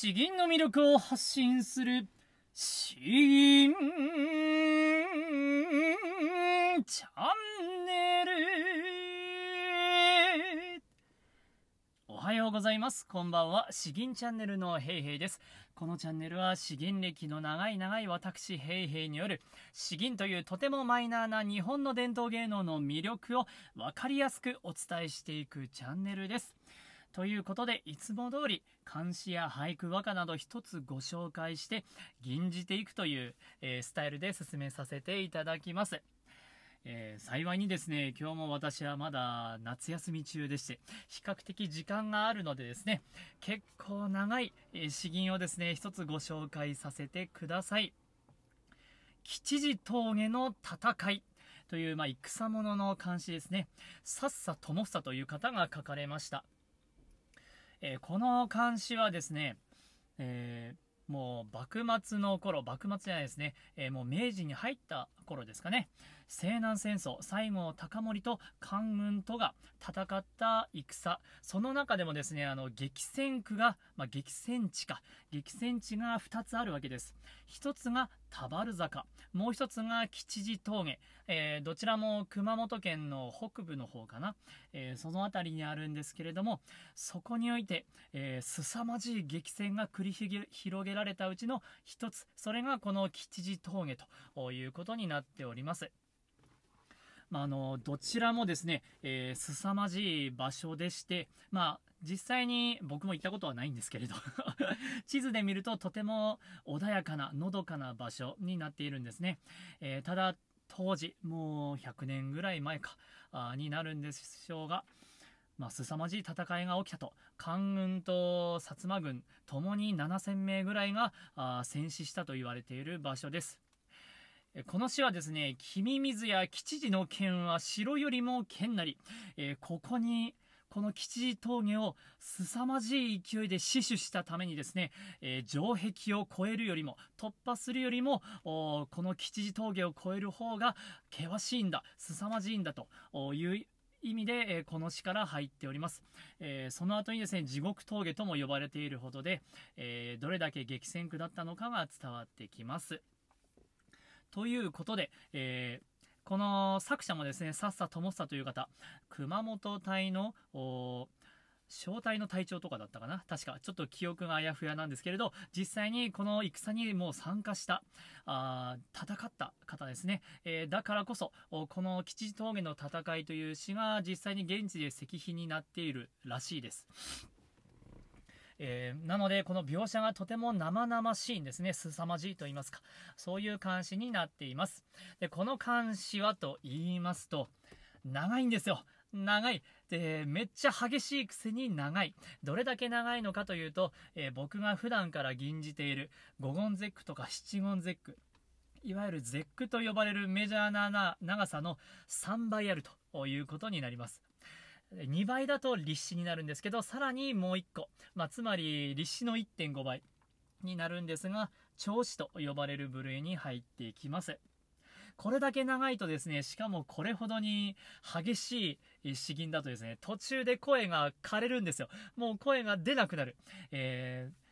詩吟の魅力を発信する詩吟チャンネル。おはようございます。こんばんは。詩吟チャンネルのヘイヘイです。このチャンネルは詩吟歴の長い長い私ヘイヘイによる詩吟というとてもマイナーな日本の伝統芸能の魅力を分かりやすくお伝えしていくチャンネルです。ということで、いつも通り、漢詩や俳句和歌など一つご紹介して、吟じていくという、えー、スタイルで進めさせていただきます。えー、幸いにですね、今日も私はまだ夏休み中でして、比較的時間があるのでですね、結構長い、えー、詩吟をですね、一つご紹介させてください。吉次峠の戦い。という、まあ、戦者の漢詩ですね。さっさともさという方が書かれました。えー、この漢詩はですね、えー、もう幕末の頃、幕末じゃないですね、えー、もう明治に入った頃ですかね、西南戦争、西郷隆盛と官軍とが戦った戦、その中でもですね、あの、激戦区が、まあ、激戦地か、激戦地が2つあるわけです。1つが田原坂、もう1つが吉次峠、えー、どちらも熊本県の北部の方かな、えー、その辺りにあるんですけれども、そこにおいて、えー、凄まじい激戦が繰り広げられたうちの1つ、それがこの吉次峠ということになっております。まあ、あのどちらもですね、えー、凄まじい場所でして、まあ、実際に僕も行ったことはないんですけれど 地図で見るととても穏やかな、のどかな場所になっているんですね。えー、ただ、当時、もう100年ぐらい前か、になるんでしょうが、まあ、凄まじい戦いが起きたと。官軍と薩摩軍、ともに7000名ぐらいが戦死したと言われている場所です。この詩はですね、君水や吉次の剣は城よりも剣なり、えー、ここに、この吉次峠を凄まじい勢いで死守したためにですね、えー、城壁を越えるよりも、突破するよりも、この吉次峠を越える方が険しいんだ、凄まじいんだという意味で、え、この詩から入っております、えー、その後にですね地獄峠とも呼ばれているほどで、えー、どれだけ激戦区だったのかが伝わってきます。ということで、えー、この作者もですね、さっさともさという方、熊本隊の、小隊の隊長とかだったかな？確か、ちょっと記憶があやふやなんですけれど、実際にこの戦にもう参加した、あ戦った方ですね。えー、だからこそ、この吉次峠の戦いという詩が実際に現地で石碑になっているらしいです。えー、なので、この描写がとても生々しいんですね。凄まじいと言いますか。そういう漢詩になっています。で、この漢詩はと言いますと、長いんですよ。長い。で、めっちゃ激しいくせに長い。どれだけ長いのかというと、えー、僕が普段から吟じている五言絶句とか七言絶句。いわゆる絶句と呼ばれるメジャーな長さの3倍あるということになります。2倍だと立志になるんですけど、さらにもう1個、まあ、つまり立志の1.5倍になるんですが、調子と呼ばれる部類に入っていきます。これだけ長いとですね、しかもこれほどに激しい詩吟だとですね、途中で声が枯れるんですよ。もう声が出なくなる。えー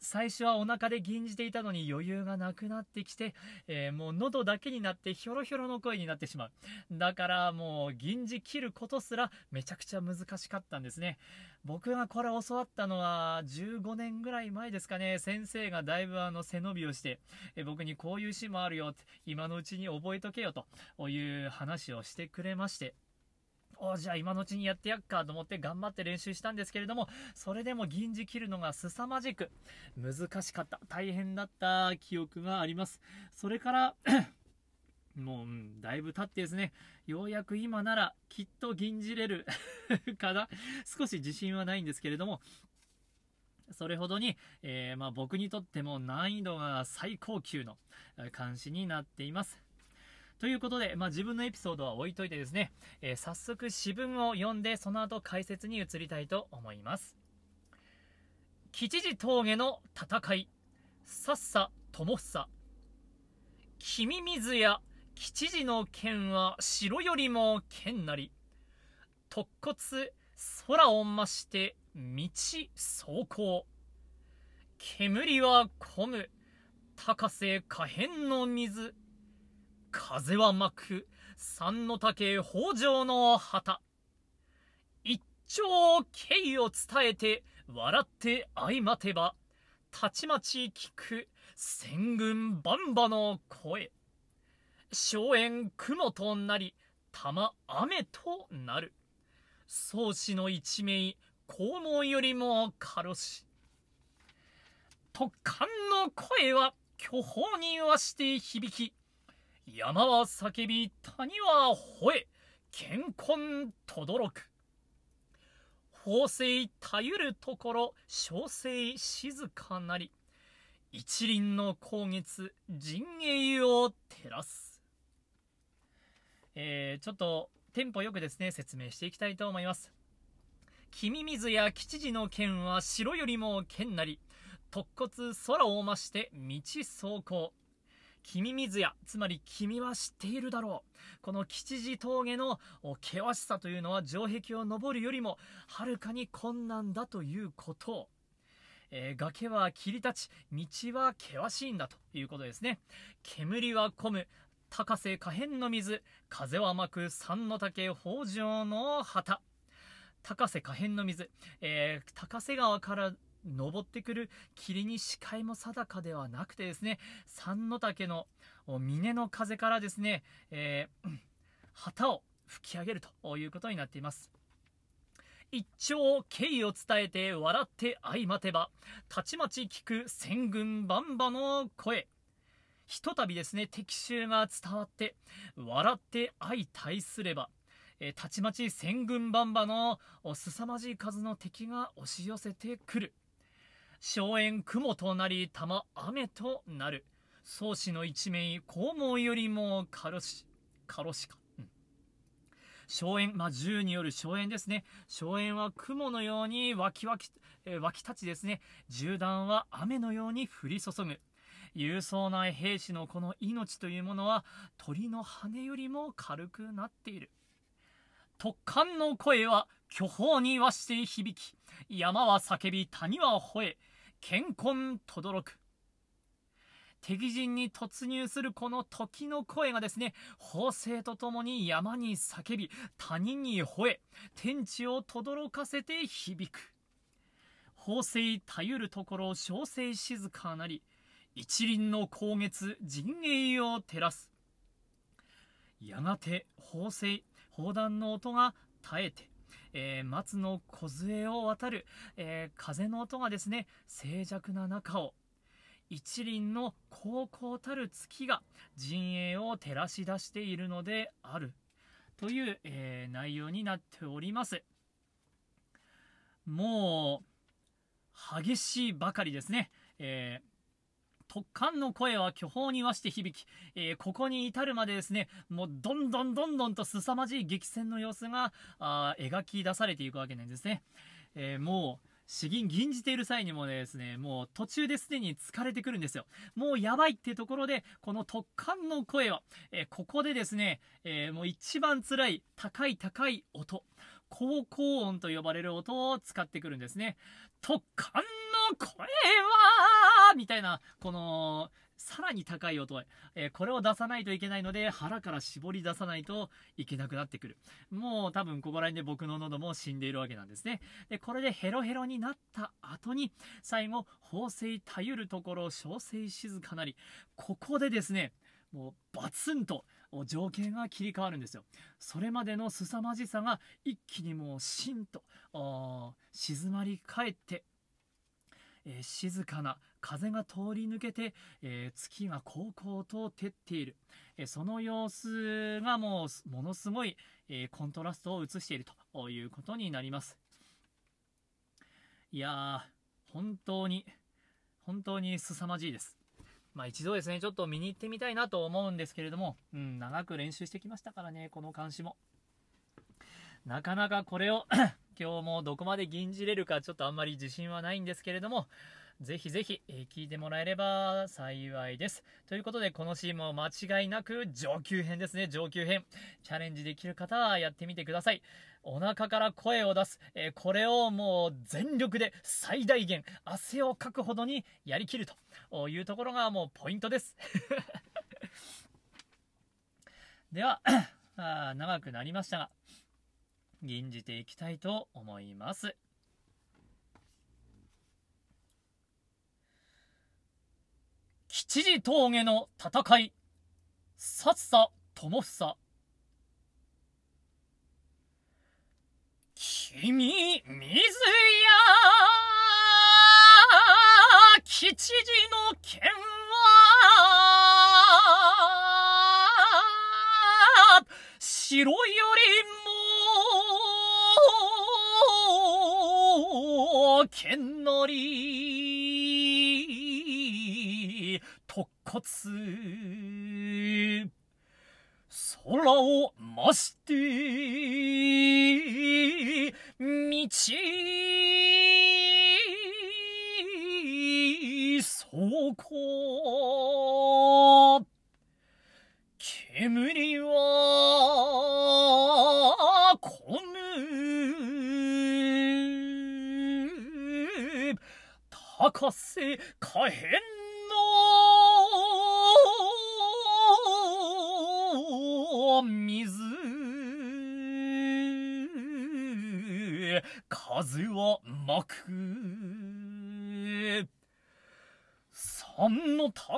最初はお腹で吟じていたのに余裕がなくなってきて、えー、もう喉だけになってひょろひょろの声になってしまう。だからもう吟じ切ることすらめちゃくちゃ難しかったんですね。僕がこれ教わったのは15年ぐらい前ですかね。先生がだいぶあの背伸びをして、え僕にこういう詩もあるよって、今のうちに覚えとけよという話をしてくれまして。おじゃあ今のうちにやってやっかと思って頑張って練習したんですけれども、それでも銀次切るのが凄まじく難しかった、大変だった記憶があります。それから もう、うん、だいぶ経ってですね、ようやく今ならきっと銀じれる かな少し自信はないんですけれども、それほどに、えー、まあ、僕にとっても難易度が最高級の監視になっています。ということで、まあ、自分のエピソードは置いといてですね、えー、早速詩文を読んで、その後解説に移りたいと思います。吉次峠の戦い、さっさともっさ。君水や吉次の剣は城よりも剣なり。突骨空を増して道走行。煙は混む高瀬可変の水風は巻く三の竹北条の旗。一丁敬意を伝えて笑って相まてばたちまち聞く戦軍バンバの声。荘園雲となり玉雨となる。宗師の一命肛門よりも軽し突貫の声は巨峰にわして響き山は叫び谷は吠え健康とどろく。法制たゆるところ小生静かなり一輪の光月陣営を照らす。えー、ちょっとテンポよくですね説明していきたいと思います。君水や吉次の剣は城よりも剣なり突骨空を増して道走行。君水やつまり君は知っているだろう。この吉次峠の険しさというのは城壁を登るよりもはるかに困難だということ。えー、崖は切り立ち道は険しいんだということですね。煙は混む高瀬可変の水風は巻く三の竹北条の旗。高瀬可変の水、えー、高瀬川から登ってくる霧に視界も定かではなくてですね三の竹の峰の風からですね、えー、旗を吹き上げるということになっています。一丁敬意を伝えて笑って相待てばたちまち聞く戦軍バンバの声。ひとたびですね敵襲が伝わって笑って相対すればえたちまち戦軍バンバの凄まじい数の敵が押し寄せてくる。荘園雲となり玉雨となる宗師の一面肛門よりも軽し軽しか荘園、まあ、銃による荘園ですね。荘園は雲のように湧き湧き、え、湧き立ちですね。銃弾は雨のように降り注ぐ。勇壮な兵士のこの命というものは鳥の羽よりも軽くなっている。突貫の声は巨峰に和して響き、山は叫び、谷は吠え、健康とどろく。敵陣に突入するこの時の声がですね、法政とともに山に叫び、谷に吠え、天地を轟かせて響く。法政たゆるところ小生静かなり、一輪の光月陣営を照らす。やがて法政、砲弾の音が絶えて、えー、松の梢を渡る、えー、風の音がですね、静寂な中を一輪の高校たる月が陣営を照らし出しているのであるという、えー、内容になっております。もう激しいばかりですね、えー、突貫の声は巨峰に和して響き、えー、ここに至るまでですね、もうどんどんどんどんと凄まじい激戦の様子があ描き出されていくわけなんですね。えー、もう詩吟吟じている際にもですね、もう途中ですでに疲れてくるんですよ。もうやばいっていうところで、この突貫の声は、えー、ここでですね、えー、もう一番辛い高い高い音、高高音と呼ばれる音を使ってくるんですね。突貫の声はみたいな、この、さらに高い音、えー、これを出さないといけないので腹から絞り出さないといけなくなってくるもう多分ここら辺で僕の喉も死んでいるわけなんですねでこれでヘロヘロになった後に最後法制たゆるところ小生静かなりここでですねもうバツンと条件が切り替わるんですよ。それまでの凄まじさが一気にもうしんと静まり返ってえー、静かな風が通り抜けて、えー、月がこうこうと照っている、えー、その様子がもうものすごい、えコントラストを映しているということになります。いやー本当に本当に凄まじいです。まあ一度ですねちょっと見に行ってみたいなと思うんですけれども、うん、長く練習してきましたからねこの監視も。なかなかこれを 今日もどこまで吟じれるかちょっとあんまり自信はないんですけれどもぜひぜひ、えー聞いてもらえれば幸いです。ということで、このシーンも間違いなく上級編ですね、上級編。チャレンジできる方はやってみてください。お腹から声を出す、えーこれをもう全力で最大限汗をかくほどにやりきるというところがもうポイントです。では、あ長くなりましたが、吟じていきたいと思います。吉次峠の戦い、さっさ友房。君、水や、吉次の剣は、城よりも、剣なり、突骨、空を増して、道、そこ、煙はこむ。高瀬可変水。風は巻く。三の竹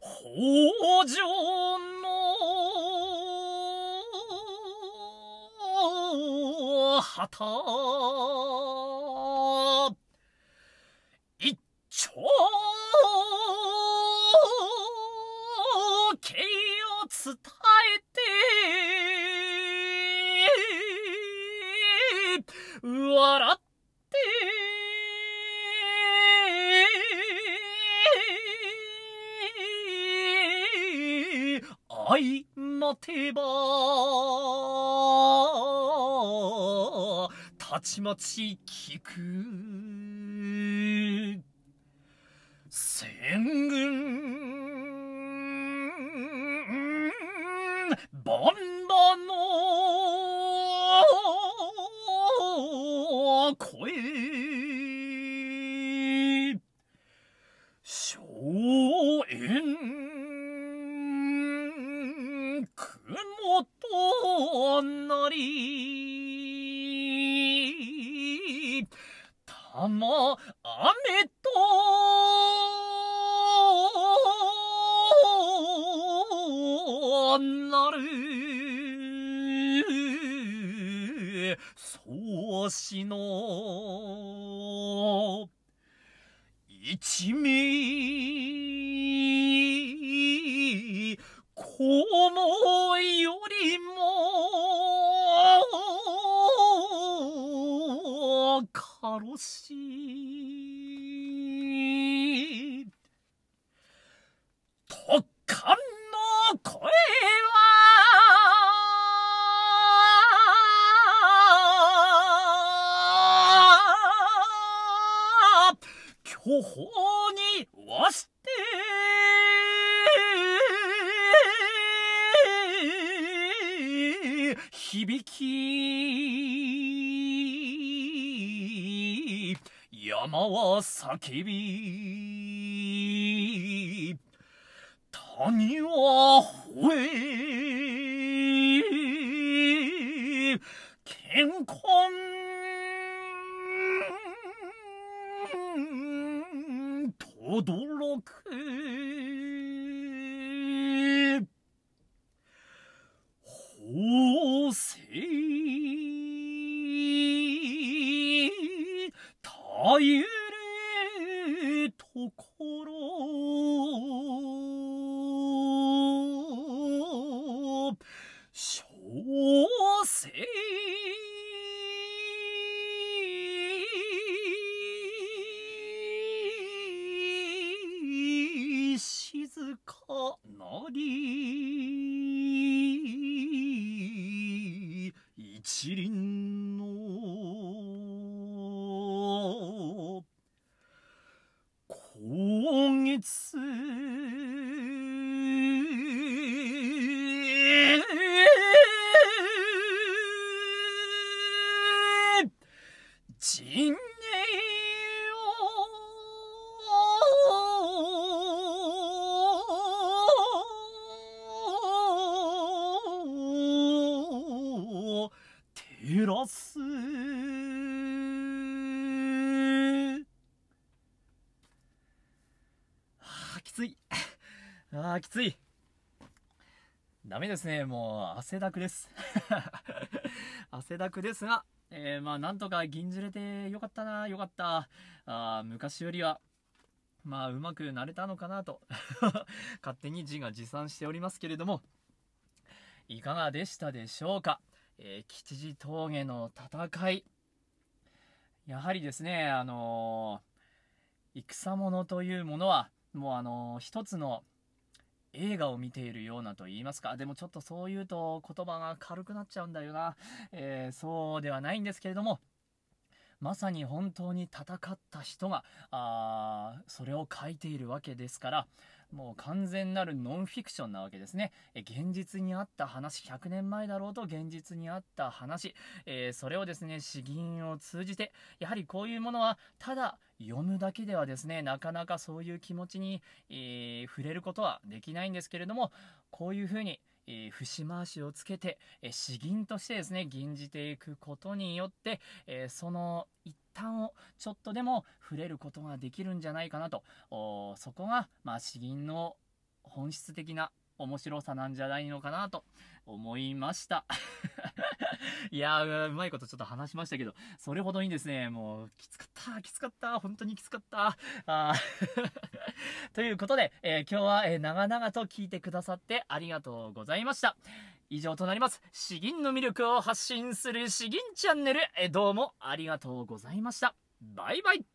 北条の旗。相待てばたちまち聞く。戦軍万玉雨となる。宗師の。一味。このよりも。しい。特の声は。巨峰にわして響き山は叫び谷は吠え。健康とどろく。法政たゆるところ。小生ちん照らすあきつい。あきつい。ダメですね。もう汗だくです。汗だくですが、えー、まあなんとか銀ずれてよかったなよかった。あ昔よりはまあうまくなれたのかなと。勝手に自画自賛しておりますけれどもいかがでしたでしょうか？えー、吉次峠の戦い。やはりですねあのー、戦者というものはもうあのー、一つの映画を見ているようなと言いますか。でもちょっとそう言うと言葉が軽くなっちゃうんだよな、えー、そうではないんですけれども。まさに本当に戦った人があそれを書いているわけですから。もう完全なるノンフィクションなわけですね。え現実にあった話、100年前だろうと現実にあった話、えー、それをですね、詩吟を通じて、やはりこういうものはただ読むだけではですね、なかなかそういう気持ちに、えー、触れることはできないんですけれども、こういうふうに、えー、節回しをつけて、え、詩吟としてですね、吟じていくことによって、えー、その一端をちょっとでも触れることができるんじゃないかなと、そこが、まあ、詩吟の本質的な面白さなんじゃないのかなと思いました。いやー、うまいことちょっと話しましたけど、それほどにですね、もう、きつかった、きつかった、本当にきつかった。あ ということで、えー、今日は、えー、長々と聞いてくださってありがとうございました。以上となります。詩吟の魅力を発信する詩吟チャンネル、えー、どうもありがとうございました。バイバイ